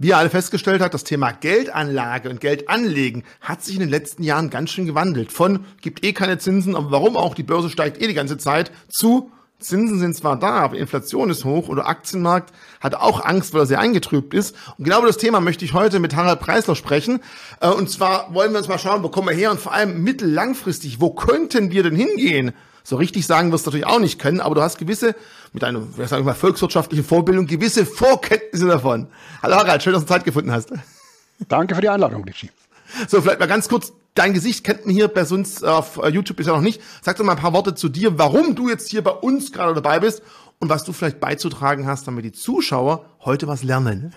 wie er alle festgestellt hat, das Thema Geldanlage und Geldanlegen hat sich in den letzten Jahren ganz schön gewandelt. Von gibt eh keine Zinsen, aber warum auch, die Börse steigt eh die ganze Zeit, zu Zinsen sind zwar da, aber Inflation ist hoch oder Aktienmarkt hat auch Angst, weil er sehr eingetrübt ist. Und genau über das Thema möchte ich heute mit Harald Preisler sprechen. Äh, und zwar wollen wir uns mal schauen, wo kommen wir her und vor allem mittellangfristig, wo könnten wir denn hingehen? So richtig sagen wirst du natürlich auch nicht können, aber du hast gewisse, mit einer, sagen wir mal, volkswirtschaftlichen Vorbildung, gewisse Vorkenntnisse davon. Hallo Harald, schön, dass du Zeit gefunden hast. Danke für die Einladung, Litschi. So, vielleicht mal ganz kurz, dein Gesicht kennt man hier bei uns auf YouTube bisher noch nicht. Sag doch mal ein paar Worte zu dir, warum du jetzt hier bei uns gerade dabei bist und was du vielleicht beizutragen hast, damit die Zuschauer heute was lernen.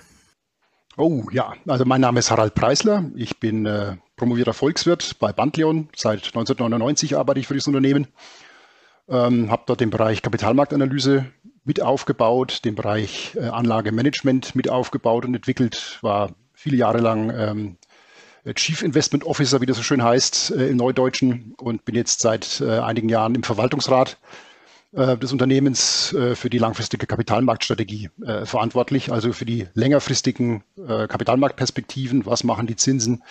Oh ja, also mein Name ist Harald Preisler. Ich bin äh, promovierter Volkswirt bei Bandleon. Seit 1999 arbeite ich für dieses Unternehmen. Ähm, habe dort den Bereich Kapitalmarktanalyse mit aufgebaut, den Bereich äh, Anlagemanagement mit aufgebaut und entwickelt, war viele Jahre lang ähm, Chief Investment Officer, wie das so schön heißt, äh, im Neudeutschen und bin jetzt seit äh, einigen Jahren im Verwaltungsrat äh, des Unternehmens äh, für die langfristige Kapitalmarktstrategie äh, verantwortlich, also für die längerfristigen äh, Kapitalmarktperspektiven. Was machen die Zinsen?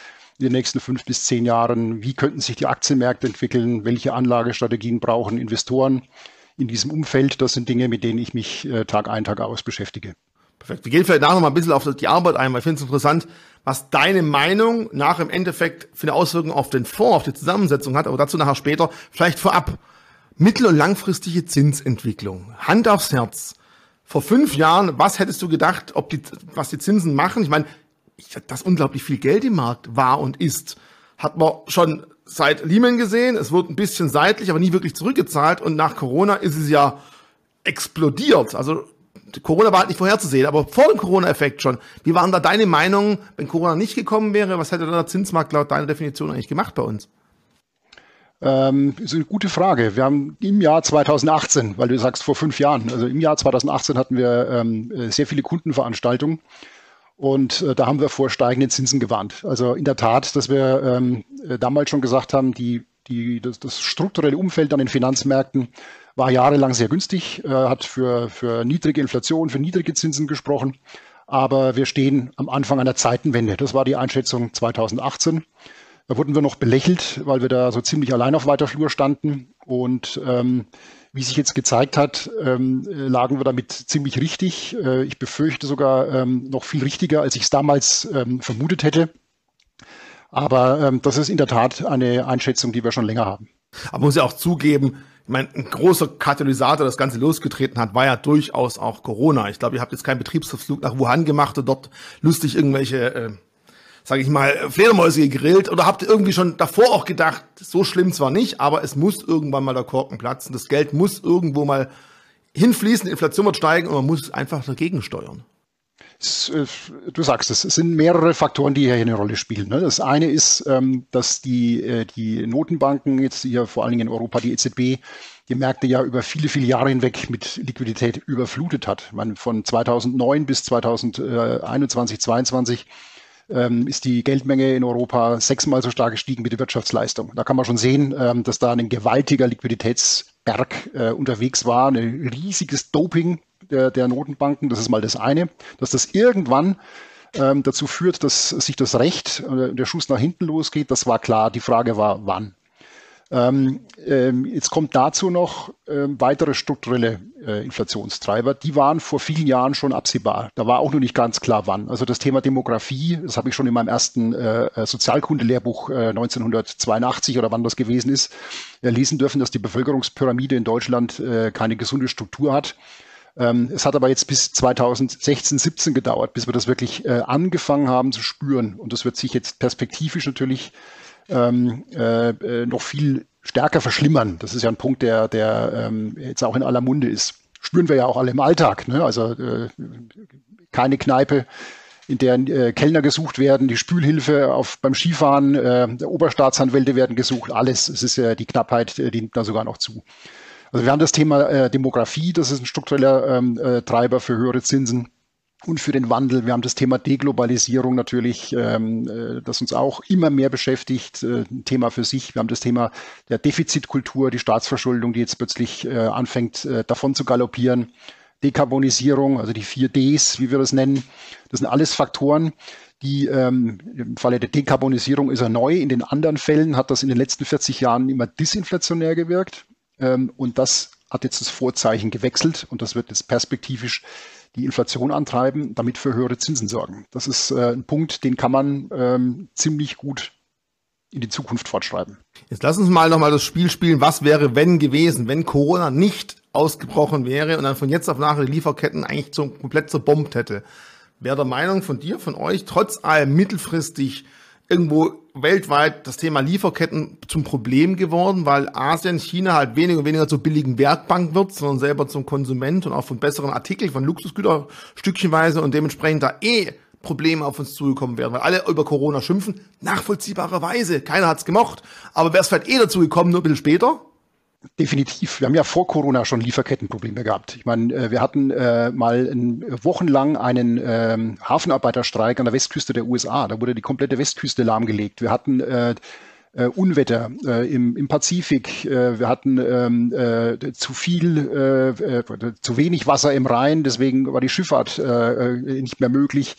In den nächsten fünf bis zehn Jahren? Wie könnten sich die Aktienmärkte entwickeln? Welche Anlagestrategien brauchen Investoren in diesem Umfeld? Das sind Dinge, mit denen ich mich äh, Tag ein, Tag aus beschäftige. Perfekt. Wir gehen vielleicht nachher noch mal ein bisschen auf die Arbeit ein, weil ich finde es interessant, was deine Meinung nach im Endeffekt für eine Auswirkung auf den Fonds, auf die Zusammensetzung hat, aber dazu nachher später. Vielleicht vorab. Mittel- und langfristige Zinsentwicklung. Hand aufs Herz. Vor fünf Jahren, was hättest du gedacht, ob die, was die Zinsen machen? Ich meine, dass unglaublich viel Geld im Markt war und ist, hat man schon seit Lehman gesehen. Es wurde ein bisschen seitlich, aber nie wirklich zurückgezahlt. Und nach Corona ist es ja explodiert. Also Corona war halt nicht vorherzusehen, aber vor dem Corona-Effekt schon. Wie waren da deine Meinungen, wenn Corona nicht gekommen wäre? Was hätte der Zinsmarkt laut deiner Definition eigentlich gemacht bei uns? Ähm, ist eine gute Frage. Wir haben im Jahr 2018, weil du sagst vor fünf Jahren, also im Jahr 2018 hatten wir ähm, sehr viele Kundenveranstaltungen und äh, da haben wir vor steigenden Zinsen gewarnt. Also in der Tat, dass wir ähm, äh, damals schon gesagt haben, die, die, das, das strukturelle Umfeld an den Finanzmärkten war jahrelang sehr günstig, äh, hat für, für niedrige Inflation, für niedrige Zinsen gesprochen. Aber wir stehen am Anfang einer Zeitenwende. Das war die Einschätzung 2018. Da wurden wir noch belächelt, weil wir da so ziemlich allein auf weiter Flur standen. Und ähm, wie sich jetzt gezeigt hat, ähm, lagen wir damit ziemlich richtig. Äh, ich befürchte sogar ähm, noch viel richtiger, als ich es damals ähm, vermutet hätte. Aber ähm, das ist in der Tat eine Einschätzung, die wir schon länger haben. Aber muss ja auch zugeben, ich meine, ein großer Katalysator, das Ganze losgetreten hat, war ja durchaus auch Corona. Ich glaube, ihr habt jetzt keinen Betriebsflug nach Wuhan gemacht und dort lustig irgendwelche äh, sage ich mal, Fledermäuse gegrillt? Oder habt ihr irgendwie schon davor auch gedacht, so schlimm zwar nicht, aber es muss irgendwann mal der Korken platzen, das Geld muss irgendwo mal hinfließen, die Inflation wird steigen und man muss einfach dagegen steuern? Äh, du sagst es, es sind mehrere Faktoren, die hier eine Rolle spielen. Ne? Das eine ist, ähm, dass die, äh, die Notenbanken, jetzt hier vor allen Dingen in Europa, die EZB, die Märkte ja über viele, viele Jahre hinweg mit Liquidität überflutet hat. Man von 2009 bis 2021, 2022 ähm, ist die Geldmenge in Europa sechsmal so stark gestiegen wie die Wirtschaftsleistung. Da kann man schon sehen, ähm, dass da ein gewaltiger Liquiditätsberg äh, unterwegs war, ein riesiges Doping der, der Notenbanken. Das ist mal das eine, dass das irgendwann ähm, dazu führt, dass sich das Recht, äh, der Schuss nach hinten losgeht. Das war klar. Die Frage war, wann. Ähm, ähm, jetzt kommt dazu noch ähm, weitere strukturelle äh, Inflationstreiber. Die waren vor vielen Jahren schon absehbar. Da war auch noch nicht ganz klar, wann. Also das Thema Demografie, das habe ich schon in meinem ersten äh, äh Sozialkundelehrbuch äh, 1982 oder wann das gewesen ist, äh, lesen dürfen, dass die Bevölkerungspyramide in Deutschland äh, keine gesunde Struktur hat. Ähm, es hat aber jetzt bis 2016, 17 gedauert, bis wir das wirklich angefangen haben zu spüren. Und das wird sich jetzt perspektivisch natürlich ähm, äh, äh, noch viel stärker verschlimmern. Das ist ja ein Punkt, der, der ähm, jetzt auch in aller Munde ist. Spüren wir ja auch alle im Alltag. Ne? Also äh, keine Kneipe, in der äh, Kellner gesucht werden, die Spülhilfe auf, beim Skifahren, äh, Oberstaatsanwälte werden gesucht, alles. Es ist ja die Knappheit, äh, die nimmt da sogar noch zu. Also wir haben das Thema äh, Demografie, das ist ein struktureller ähm, äh, Treiber für höhere Zinsen und für den Wandel. Wir haben das Thema Deglobalisierung natürlich, ähm, äh, das uns auch immer mehr beschäftigt, äh, ein Thema für sich. Wir haben das Thema der Defizitkultur, die Staatsverschuldung, die jetzt plötzlich äh, anfängt, äh, davon zu galoppieren. Dekarbonisierung, also die vier Ds, wie wir das nennen. Das sind alles Faktoren, die ähm, im Falle der Dekarbonisierung ist er neu. In den anderen Fällen hat das in den letzten 40 Jahren immer disinflationär gewirkt. Ähm, und das hat jetzt das Vorzeichen gewechselt und das wird jetzt perspektivisch die Inflation antreiben, damit für höhere Zinsen sorgen. Das ist äh, ein Punkt, den kann man ähm, ziemlich gut in die Zukunft fortschreiben. Jetzt lass uns mal nochmal das Spiel spielen, was wäre, wenn gewesen, wenn Corona nicht ausgebrochen wäre und dann von jetzt auf nachher die Lieferketten eigentlich zum, komplett zerbombt hätte. Wäre der Meinung von dir, von euch, trotz allem mittelfristig irgendwo weltweit das Thema Lieferketten zum Problem geworden, weil Asien, China halt weniger und weniger zur billigen Werkbank wird, sondern selber zum Konsument und auch von besseren Artikeln, von Luxusgüter stückchenweise und dementsprechend da eh Probleme auf uns zugekommen wären, weil alle über Corona schimpfen, nachvollziehbarerweise, keiner hat's gemocht, aber wäre es vielleicht eh dazu gekommen, nur ein bisschen später, Definitiv. Wir haben ja vor Corona schon Lieferkettenprobleme gehabt. Ich meine, äh, wir hatten äh, mal in, wochenlang einen ähm, Hafenarbeiterstreik an der Westküste der USA. Da wurde die komplette Westküste lahmgelegt. Wir hatten äh, äh, Unwetter äh, im, im Pazifik. Äh, wir hatten ähm, äh, zu viel, äh, äh, zu wenig Wasser im Rhein. Deswegen war die Schifffahrt äh, nicht mehr möglich.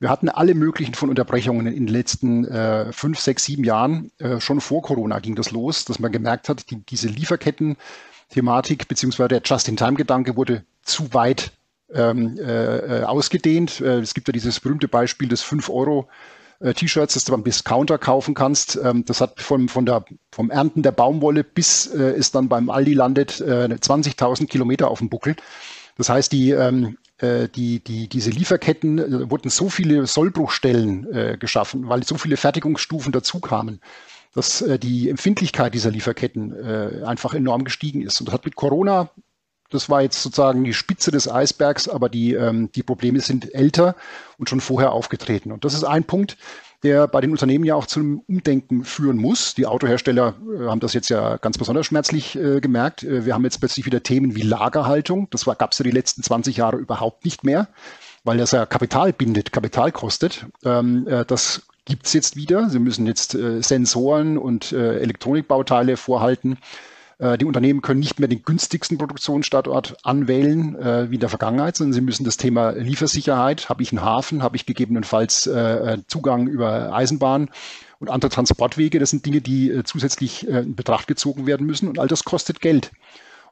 Wir hatten alle möglichen von Unterbrechungen in den letzten äh, fünf, sechs, sieben Jahren. Äh, schon vor Corona ging das los, dass man gemerkt hat, die, diese Lieferketten-Thematik beziehungsweise der Just-in-Time-Gedanke wurde zu weit ähm, äh, ausgedehnt. Äh, es gibt ja dieses berühmte Beispiel des 5 Euro äh, T-Shirts, das du beim Discounter kaufen kannst. Ähm, das hat von, von der, vom Ernten der Baumwolle bis äh, es dann beim Aldi landet, äh, 20.000 Kilometer auf dem Buckel. Das heißt, die, ähm, äh, die, die, diese Lieferketten äh, wurden so viele Sollbruchstellen äh, geschaffen, weil so viele Fertigungsstufen dazu kamen, dass äh, die Empfindlichkeit dieser Lieferketten äh, einfach enorm gestiegen ist. Und das hat mit Corona, das war jetzt sozusagen die Spitze des Eisbergs, aber die, ähm, die Probleme sind älter und schon vorher aufgetreten. Und das ist ein Punkt, der bei den Unternehmen ja auch zum Umdenken führen muss. Die Autohersteller äh, haben das jetzt ja ganz besonders schmerzlich äh, gemerkt. Äh, wir haben jetzt plötzlich wieder Themen wie Lagerhaltung. Das gab es ja die letzten 20 Jahre überhaupt nicht mehr, weil das ja Kapital bindet, Kapital kostet. Ähm, äh, das gibt's jetzt wieder. Sie müssen jetzt äh, Sensoren und äh, Elektronikbauteile vorhalten äh, die Unternehmen können nicht mehr den günstigsten Produktionsstandort anwählen äh, wie in der Vergangenheit, sondern sie müssen das Thema Liefersicherheit, habe ich einen Hafen, habe ich gegebenenfalls äh, Zugang über Eisenbahn und andere Transportwege, das sind Dinge, die äh, zusätzlich äh, in Betracht gezogen werden müssen und all das kostet Geld.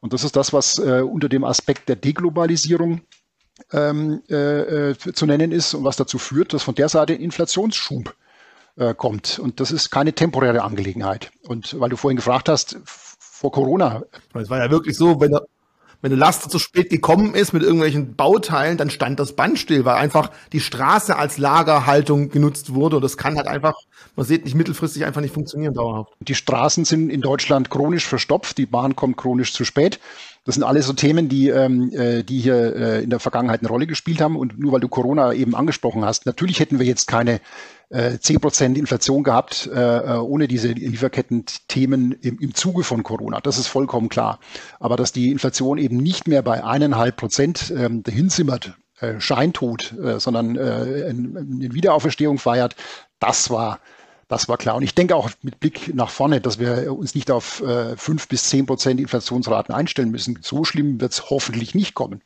Und das ist das, was äh, unter dem Aspekt der Deglobalisierung ähm, äh, zu nennen ist und was dazu führt, dass von der Seite Inflationsschub kommt. Und das ist keine temporäre Angelegenheit. Und weil du vorhin gefragt hast, vor Corona. Es war ja wirklich so, wenn der, wenn der Laster zu spät gekommen ist mit irgendwelchen Bauteilen, dann stand das Band still, weil einfach die Straße als Lagerhaltung genutzt wurde. Und das kann halt einfach, man sieht, nicht mittelfristig einfach nicht funktionieren dauerhaft. Die Straßen sind in Deutschland chronisch verstopft, die Bahn kommt chronisch zu spät. Das sind alles so Themen, die, ähm, äh, die hier äh, in der Vergangenheit eine Rolle gespielt haben. Und nur weil du Corona eben angesprochen hast, natürlich hätten wir jetzt keine äh, 10% Inflation gehabt, äh, äh, ohne diese Lieferketten-Themen im, im Zuge von Corona. Das ist vollkommen klar. Aber dass die Inflation eben nicht mehr bei eineinhalb Prozent ähm, dahinzimmert, äh, scheintut, äh, sondern äh, eine Wiederauferstehung feiert, das war das war klar. Und ich denke auch mit Blick nach vorne, dass wir uns nicht auf äh, fünf bis zehn Prozent Inflationsraten einstellen müssen. So schlimm wird es hoffentlich nicht kommen.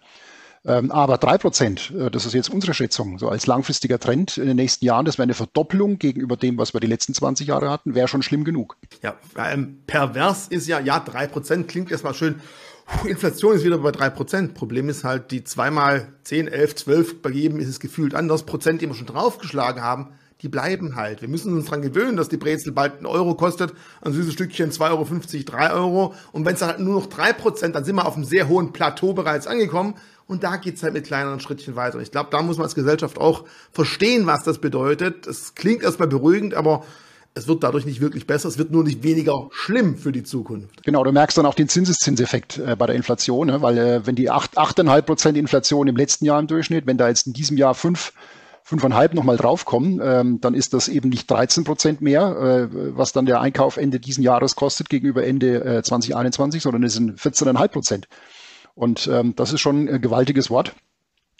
Ähm, aber drei Prozent, äh, das ist jetzt unsere Schätzung, so als langfristiger Trend in den nächsten Jahren, das wäre eine Verdoppelung gegenüber dem, was wir die letzten 20 Jahre hatten, wäre schon schlimm genug. Ja, ähm, pervers ist ja, ja, drei Prozent klingt erstmal schön. Puh, Inflation ist wieder bei drei Prozent. Problem ist halt, die zweimal zehn, elf, zwölf bei jedem ist es gefühlt anders Prozent, die wir schon draufgeschlagen haben, die bleiben halt. Wir müssen uns dran gewöhnen, dass die Brezel bald einen Euro kostet, ein süßes Stückchen 2,50 Euro, 3 Euro. Und wenn es dann halt nur noch drei Prozent, dann sind wir auf einem sehr hohen Plateau bereits angekommen. Und da geht's halt mit kleineren Schrittchen weiter. Ich glaube, da muss man als Gesellschaft auch verstehen, was das bedeutet. Es klingt erstmal beruhigend, aber es wird dadurch nicht wirklich besser, es wird nur nicht weniger schlimm für die Zukunft. Genau, du merkst dann auch den Zinseszinseffekt äh, bei der Inflation, ne? weil äh, wenn die 8,5 Prozent Inflation im letzten Jahr im Durchschnitt, wenn da jetzt in diesem Jahr 5 fünfeinhalb nochmal draufkommen, ähm, dann ist das eben nicht 13 Prozent mehr, äh, was dann der Einkauf Ende diesen Jahres kostet gegenüber Ende äh, 2021, sondern es sind 14,5 Prozent. Und ähm, das ist schon ein gewaltiges Wort.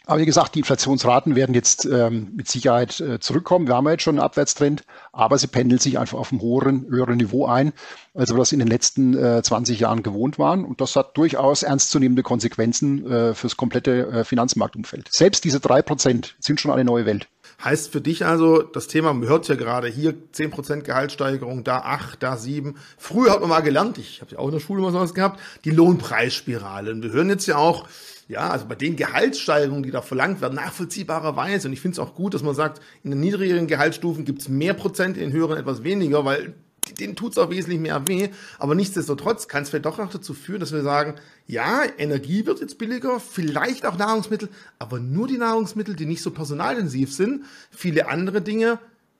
Aber wie gesagt, die Inflationsraten werden jetzt ähm, mit Sicherheit äh, zurückkommen. Wir haben ja jetzt schon einen Abwärtstrend, aber sie pendeln sich einfach auf einem höheren, höheren Niveau ein, als wir das in den letzten äh, 20 Jahren gewohnt waren. Und das hat durchaus ernstzunehmende Konsequenzen äh, fürs komplette äh, Finanzmarktumfeld. Selbst diese drei Prozent sind schon eine neue Welt. Heißt für dich also, das Thema, man hört ja gerade hier 10% Gehaltssteigerung, da 8, da 7. Früher hat man mal gelernt, ich habe ja auch in der Schule mal sowas gehabt, die Lohnpreisspirale. Und wir hören jetzt ja auch, ja, also bei den Gehaltssteigerungen, die da verlangt werden, nachvollziehbarerweise. Und ich finde es auch gut, dass man sagt, in den niedrigeren Gehaltsstufen gibt es mehr Prozent, in den höheren etwas weniger, weil denen tut es auch wesentlich mehr weh. Aber nichtsdestotrotz kann es vielleicht doch auch dazu führen, dass wir sagen, ja, Energie wird jetzt billiger, vielleicht auch Nahrungsmittel, aber nur die Nahrungsmittel, die nicht so personalintensiv sind. Viele andere Dinge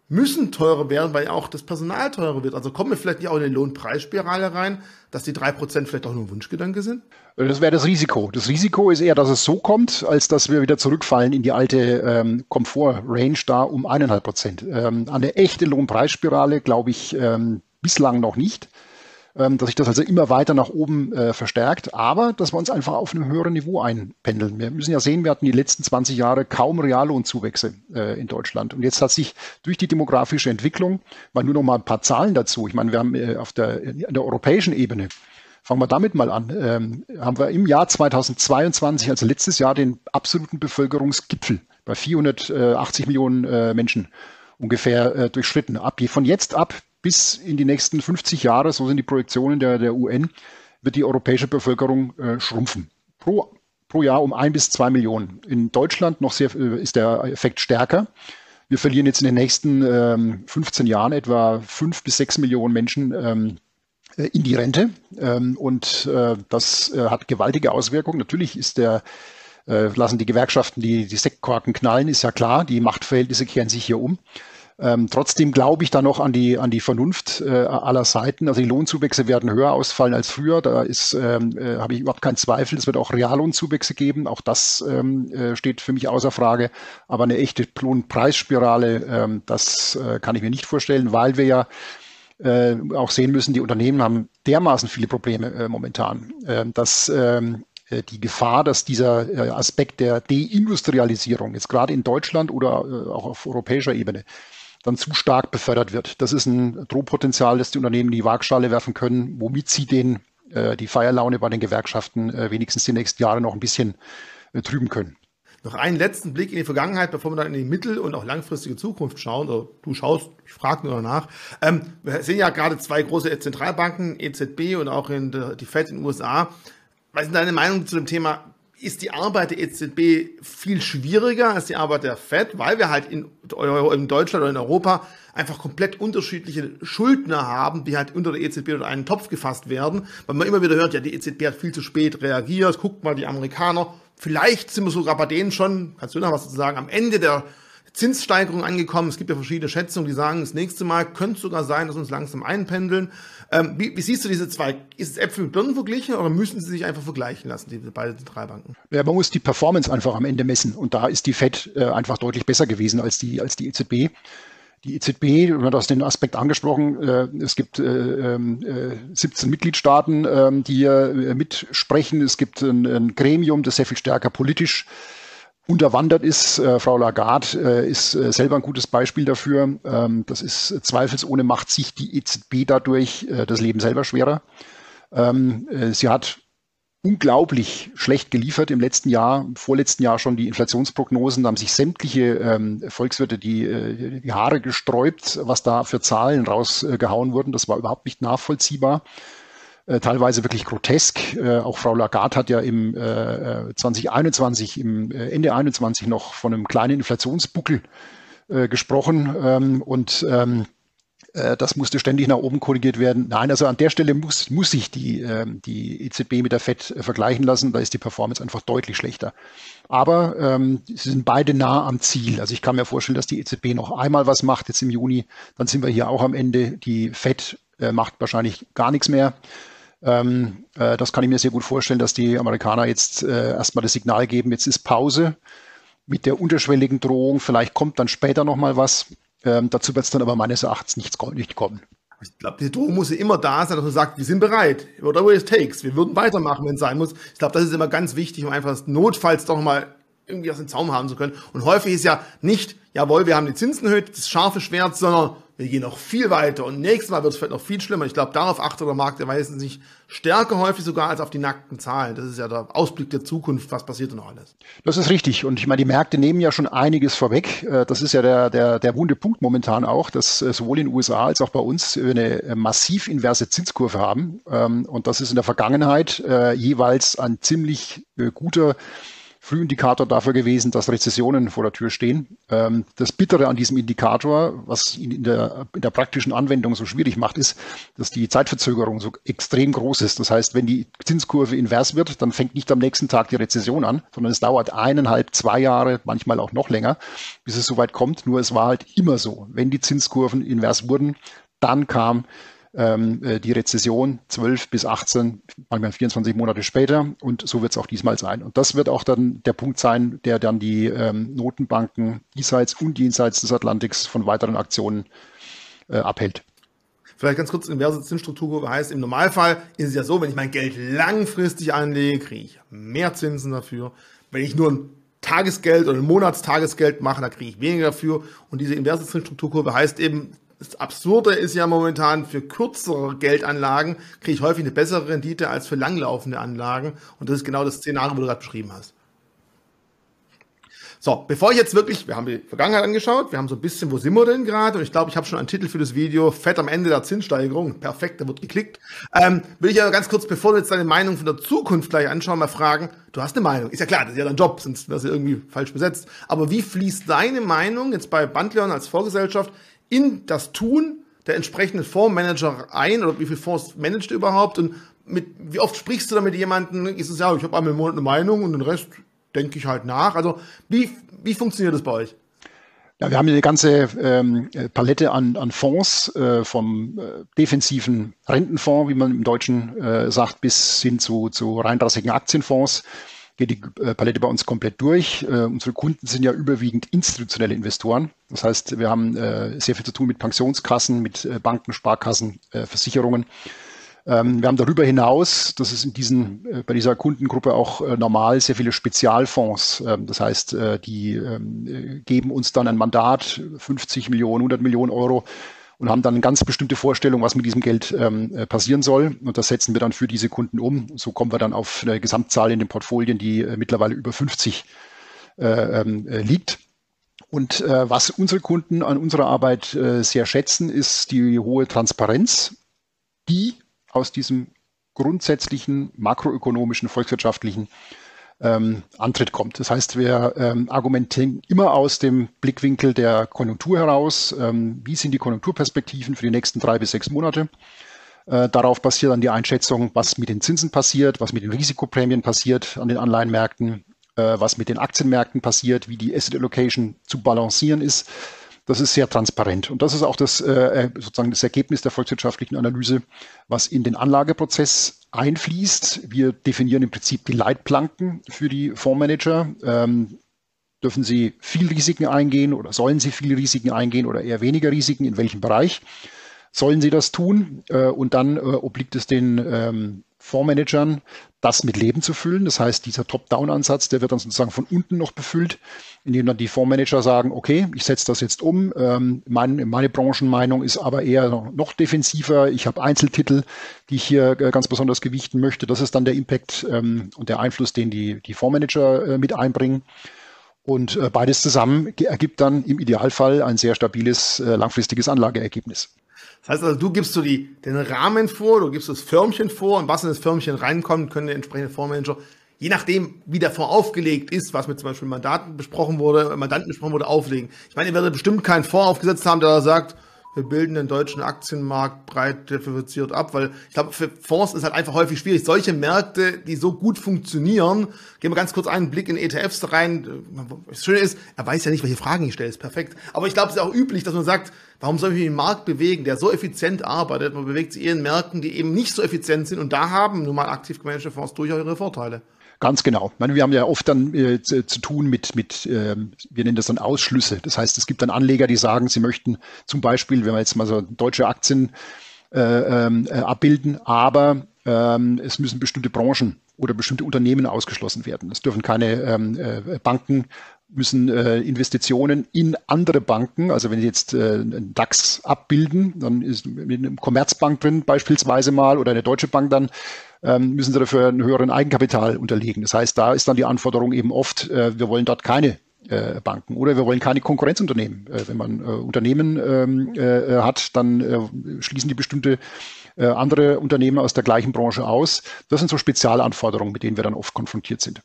müssen teurer werden, weil auch das Personal teurer wird. Also kommen wir vielleicht nicht auch in eine Lohnpreisspirale rein, dass die drei Prozent vielleicht auch nur Wunschgedanke sind? Das wäre das Risiko. Das Risiko ist eher, dass es so kommt, als dass wir wieder zurückfallen in die alte ähm, Komfort-Range da um eineinhalb Prozent. Ähm, eine echte Lohnpreisspirale glaube ich ähm, bislang noch nicht ähm, dass sich das also immer weiter nach oben äh, verstärkt, aber dass wir uns einfach auf einem höheren Niveau einpendeln. Wir müssen ja sehen, wir hatten die letzten 20 Jahre kaum Reallohnzuwächse äh, in Deutschland. Und jetzt hat sich durch die demografische Entwicklung, mal nur noch mal ein paar Zahlen dazu. Ich meine, wir haben äh, auf der, an der europäischen Ebene Fangen wir damit mal an. Ähm, haben wir im Jahr 2022, also letztes Jahr, den absoluten Bevölkerungsgipfel bei 480 Millionen äh, Menschen ungefähr äh, durchschritten. Ab, von jetzt ab bis in die nächsten 50 Jahre, so sind die Projektionen der, der UN, wird die europäische Bevölkerung äh, schrumpfen. Pro, pro Jahr um ein bis zwei Millionen. In Deutschland noch sehr, äh, ist der Effekt stärker. Wir verlieren jetzt in den nächsten ähm, 15 Jahren etwa fünf bis sechs Millionen Menschen ähm, äh, in die Rente. Ähm, und äh, das äh, hat gewaltige Auswirkungen. Natürlich ist der äh, lassen die Gewerkschaften die, die Sektkorken knallen, ist ja klar. Die Machtverhältnisse kehren sich hier um. Ähm, trotzdem glaube ich da noch an die, an die Vernunft äh, aller Seiten. Also die Lohnzuwächse werden höher ausfallen als früher. Da ist, ähm, äh, habe ich überhaupt keinen Zweifel. Es wird auch Reallohnzuwächse geben. Auch das ähm, äh, steht für mich außer Frage. Aber eine echte Lohnpreisspirale, ähm, das äh, kann ich mir nicht vorstellen, weil wir ja äh, auch sehen müssen, die Unternehmen haben dermaßen viele Probleme äh, momentan, äh, dass ähm, äh, die Gefahr, dass dieser äh, Aspekt der Deindustrialisierung jetzt gerade in Deutschland oder auch auf europäischer Ebene dann zu stark befördert wird. Das ist ein Drohpotenzial, das die Unternehmen in die Waagschale werfen können, womit sie den, äh, die Feierlaune bei den Gewerkschaften äh, wenigstens die nächsten Jahre noch ein bisschen äh, trüben können. Noch einen letzten Blick in die Vergangenheit, bevor wir dann in die mittel- und auch langfristige Zukunft schauen. Oder du schaust, ich frage nur nach. Ähm, wir sehen ja gerade zwei große Zentralbanken, EZB und auch in der, die Fed in den USA. Was ist deine Meinung zu dem Thema ist die Arbeit der EZB viel schwieriger als die Arbeit der Fed, weil wir halt in, in Deutschland oder in Europa einfach komplett unterschiedliche Schuldner haben, die halt unter der EZB oder einen Topf gefasst werden. Weil man immer wieder hört, ja, die EZB hat viel zu spät reagiert, guckt mal die Amerikaner. Vielleicht sind wir sogar bei denen schon, kannst du noch was dazu sagen, am Ende der Zinssteigerung angekommen. Es gibt ja verschiedene Schätzungen, die sagen, das nächste Mal könnte sogar sein, dass uns langsam einpendeln. Ähm, wie, wie, siehst du diese zwei? Ist es Äpfel mit Birnen verglichen oder müssen sie sich einfach vergleichen lassen, diese beiden Zentralbanken? Ja, man muss die Performance einfach am Ende messen. Und da ist die FED äh, einfach deutlich besser gewesen als die, als die EZB. Die EZB, du hast den Aspekt angesprochen, äh, es gibt äh, äh, 17 Mitgliedstaaten, ähm, die hier äh, mitsprechen. Es gibt ein, ein Gremium, das sehr viel stärker politisch unterwandert ist. Äh, Frau Lagarde äh, ist äh, selber ein gutes Beispiel dafür. Ähm, das ist zweifelsohne macht sich die EZB dadurch äh, das Leben selber schwerer. Ähm, äh, sie hat unglaublich schlecht geliefert im letzten Jahr, im vorletzten Jahr schon die Inflationsprognosen, da haben sich sämtliche ähm, Volkswirte die, äh, die Haare gesträubt, was da für Zahlen rausgehauen wurden. Das war überhaupt nicht nachvollziehbar. Äh, teilweise wirklich grotesk. Äh, auch Frau Lagarde hat ja im äh, 2021, im äh, Ende 21 noch von einem kleinen Inflationsbuckel äh, gesprochen ähm, und ähm, äh, das musste ständig nach oben korrigiert werden. Nein, also an der Stelle muss, muss sich die, ähm, die EZB mit der FED vergleichen lassen. Da ist die Performance einfach deutlich schlechter. Aber ähm, sie sind beide nah am Ziel. Also ich kann mir vorstellen, dass die EZB noch einmal was macht jetzt im Juni. Dann sind wir hier auch am Ende. Die FED äh, macht wahrscheinlich gar nichts mehr. Ähm, äh, das kann ich mir sehr gut vorstellen, dass die Amerikaner jetzt äh, erstmal das Signal geben, jetzt ist Pause mit der unterschwelligen Drohung. Vielleicht kommt dann später nochmal was. Ähm, dazu wird es dann aber meines Erachtens nichts, nicht kommen. Ich glaube, die Drohung muss ja immer da sein, dass man sagt, wir sind bereit, whatever it takes. Wir würden weitermachen, wenn es sein muss. Ich glaube, das ist immer ganz wichtig, um einfach notfalls doch mal irgendwie aus dem Zaum haben zu können. Und häufig ist ja nicht, jawohl, wir haben die Zinsen erhöht, das scharfe Schwert, sondern wir gehen noch viel weiter und nächstes Mal wird es vielleicht noch viel schlimmer. Ich glaube, darauf achtet der Markt meistens nicht stärker häufig sogar als auf die nackten Zahlen. Das ist ja der Ausblick der Zukunft, was passiert denn noch alles. Das ist richtig. Und ich meine, die Märkte nehmen ja schon einiges vorweg. Äh, das ist ja der, der, der wunde Punkt momentan auch, dass äh, sowohl in den USA als auch bei uns eine äh, massiv inverse Zinskurve haben. Ähm, und das ist in der Vergangenheit jeweils ein ziemlich guter Frühindikator dafür gewesen, dass Rezessionen vor der Tür stehen. Ähm, das Bittere an diesem Indikator, was ihn in der, in der praktischen Anwendung so schwierig macht, ist, dass die Zeitverzögerung so extrem groß ist. Das heißt, wenn die Zinskurve invers wird, dann fängt nicht am nächsten Tag die Rezession an, sondern es dauert eineinhalb, zwei Jahre, manchmal auch noch länger, bis es soweit kommt. Nur es war halt immer so. Wenn die Zinskurven invers wurden, dann kam ähm, äh, die Rezession 12 bis 18, manchmal 24 Monate später. Und so wird es auch diesmal sein. Und das wird auch dann der Punkt sein, der dann die ähm, Notenbanken diesseits und jenseits des Atlantiks von weiteren Aktionen äh, abhält. Vielleicht ganz kurz, inverse Zinsstruktur heißt, im Normalfall ist es ja so, wenn ich mein Geld langfristig anlege, kriege ich mehr Zinsen dafür. Wenn ich nur ein Tagesgeld oder ein Monatstagesgeld mache, da kriege ich weniger dafür. Und diese inverse Zinsstrukturkurve heißt eben, das Absurde ist ja momentan, für kürzere Geldanlagen kriege ich häufig eine bessere Rendite als für langlaufende Anlagen. Und das ist genau das Szenario, wo du gerade beschrieben hast. So, bevor ich jetzt wirklich, wir haben die Vergangenheit angeschaut, wir haben so ein bisschen, wo sind wir denn gerade? Und ich glaube, ich habe schon einen Titel für das Video, Fett am Ende der Zinssteigerung. Perfekt, da wird geklickt. Ähm, will ich aber ganz kurz, bevor du jetzt deine Meinung von der Zukunft gleich anschauen, mal fragen, du hast eine Meinung. Ist ja klar, das ist ja dein Job, sonst wärst du irgendwie falsch besetzt. Aber wie fließt deine Meinung jetzt bei Bandleon als Vorgesellschaft in das Tun der entsprechenden Fondsmanager ein oder wie viele Fonds managt du überhaupt und mit, wie oft sprichst du da mit jemandem? Ist es ja, ich habe einmal im Monat eine Meinung und den Rest denke ich halt nach. Also wie, wie funktioniert das bei euch? Ja, wir haben eine ganze ähm, Palette an, an Fonds, äh, vom äh, defensiven Rentenfonds, wie man im Deutschen äh, sagt, bis hin zu, zu reinrassigen Aktienfonds geht die äh, Palette bei uns komplett durch. Äh, unsere Kunden sind ja überwiegend institutionelle Investoren. Das heißt, wir haben äh, sehr viel zu tun mit Pensionskassen, mit Banken, Sparkassen, Versicherungen. Ähm, wir haben darüber hinaus, das ist in diesen, bei dieser Kundengruppe auch normal, sehr viele Spezialfonds. Ähm, das heißt, die ähm, geben uns dann ein Mandat, 50 Millionen, 100 Millionen Euro und haben dann eine ganz bestimmte Vorstellung, was mit diesem Geld ähm, äh, passieren soll. Und das setzen wir dann für diese Kunden um. So kommen wir dann auf eine Gesamtzahl in den Portfolien, die äh, mittlerweile über 50 äh, ähm, äh, liegt. Und äh, was unsere Kunden an unserer Arbeit äh, sehr schätzen, ist die hohe Transparenz, die aus diesem grundsätzlichen makroökonomischen, volkswirtschaftlichen ähm, Antritt kommt. Das heißt, wir ähm, argumentieren immer aus dem Blickwinkel der Konjunktur heraus. Ähm, wie sind die Konjunkturperspektiven für die nächsten drei bis sechs Monate? Äh, darauf basiert dann die Einschätzung, was mit den Zinsen passiert, was mit den Risikoprämien passiert an den Anleihenmärkten, äh, was mit den Aktienmärkten passiert, wie die Asset Allocation zu balancieren ist. Das ist sehr transparent. Und das ist auch das, äh, sozusagen das Ergebnis der volkswirtschaftlichen Analyse, was in den Anlageprozess einfließt. Wir definieren im Prinzip die Leitplanken für die Fondsmanager. Ähm, dürfen sie viel Risiken eingehen oder sollen sie viel Risiken eingehen oder eher weniger Risiken, in welchem Bereich? Sollen sie das tun? Äh, und dann äh, obliegt es den ähm, Fondsmanagern, das mit Leben zu füllen. Das heißt, dieser Top-Down-Ansatz, der wird dann sozusagen von unten noch befüllt, indem dann die Fondsmanager sagen, okay, ich setze das jetzt um. Ähm, mein, meine Branchenmeinung ist aber eher noch defensiver. Ich habe Einzeltitel, die ich hier äh, ganz besonders gewichten möchte. Das ist dann der Impact ähm, und der Einfluss, den die, die Fondsmanager äh, mit einbringen. Und äh, beides zusammen ergibt dann im Idealfall ein sehr stabiles, äh, langfristiges Anlageergebnis. Das heißt also, du gibst so die, den Rahmen vor, du gibst das Firmchen vor und was in das Firmchen reinkommt, können der entsprechende Fondsmanager, je nachdem, wie der Fonds aufgelegt ist, was mit zum Beispiel Mandaten besprochen wurde, Mandanten besprochen wurde, auflegen. Ich meine, ihr werdet bestimmt keinen Fonds aufgesetzt haben, der da sagt, wir bilden den deutschen Aktienmarkt breit diversifiziert ab, weil ich glaube, für Fonds ist halt einfach häufig schwierig. Solche Märkte, die so gut funktionieren, gehen wir ganz kurz einen Blick in ETFs rein. Das Schöne ist, er weiß ja nicht, welche Fragen ich stelle, ist perfekt. Aber ich glaube, es ist auch üblich, dass man sagt, warum soll ich mich im Markt bewegen, der so effizient arbeitet? Man bewegt sich eher in Märkten, die eben nicht so effizient sind und da haben nun mal aktiv gemanagte Fonds durchaus ihre Vorteile. Ganz genau. Meine, wir haben ja oft dann äh, zu, zu, tun mit, mit ähm, wir nennen das dann Ausschlüsse. Das heißt, es gibt dann Anleger, die sagen, sie möchten zum Beispiel, wenn wir jetzt mal so deutsche Aktien äh, ähm, äh, abbilden, aber ähm, es müssen bestimmte Branchen oder bestimmte Unternehmen ausgeschlossen werden. Es dürfen keine ähm, äh, Banken müssen äh, Investitionen in andere Banken, also wenn Sie jetzt äh, einen DAX abbilden, dann ist mit einem Commerzbank drin beispielsweise mal oder eine Deutsche Bank dann, ähm, müssen Sie dafür einen höheren Eigenkapital unterlegen. Das heißt, da ist dann die Anforderung eben oft, äh, wir wollen dort keine äh, Banken oder wir wollen keine Konkurrenzunternehmen. Äh, wenn man äh, Unternehmen ähm, äh, hat, dann schließen die bestimmte andere Unternehmen aus der gleichen Branche aus. Das sind so Spezialanforderungen, mit denen wir dann oft konfrontiert sind.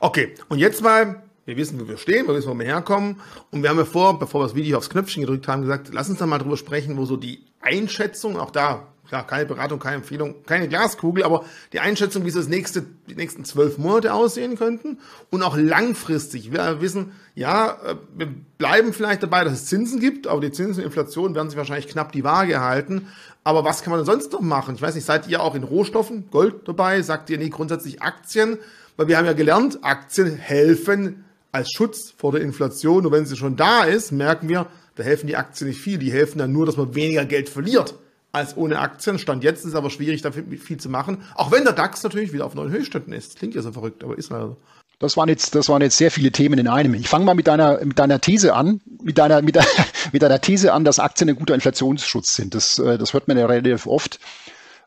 Okay, und jetzt mal wir wissen, wo wir stehen, wir wissen, wo wir herkommen. Und wir haben ja vor, bevor wir das Video aufs Knöpfchen gedrückt haben, gesagt, lass uns dann mal drüber sprechen, wo so die Einschätzung, auch da, klar, keine Beratung, keine Empfehlung, keine Glaskugel, aber die Einschätzung, wie so das nächste, die nächsten zwölf Monate aussehen könnten. Und auch langfristig. Wir wissen, ja, äh, wir bleiben vielleicht dabei, dass es Zinsen gibt, aber die Zinsen und Inflation werden sich wahrscheinlich knapp die Waage halten. Aber was kann man denn sonst noch machen? Ich weiß nicht, seid ihr auch in Rohstoffen, Gold dabei? Sagt ihr, nee, grundsätzlich Aktien? Weil wir haben ja gelernt, Aktien helfen als Schutz vor der Inflation. Und wenn sie schon da ist, merken wir, da helfen die Aktien nicht viel. Die helfen dann nur, dass man weniger Geld verliert als ohne Aktien. Stand jetzt ist es aber schwierig, da viel zu machen. Auch wenn der DAX natürlich wieder auf neuen Höchstständen ist. Klingt ja so verrückt, aber ist leider so. Das waren jetzt, das waren jetzt sehr viele Themen in einem. Ich fange mal mit deiner, mit deiner These an, mit deiner, mit, der, mit deiner These an, dass Aktien ein guter Inflationsschutz sind. Das, äh, das hört man ja relativ oft.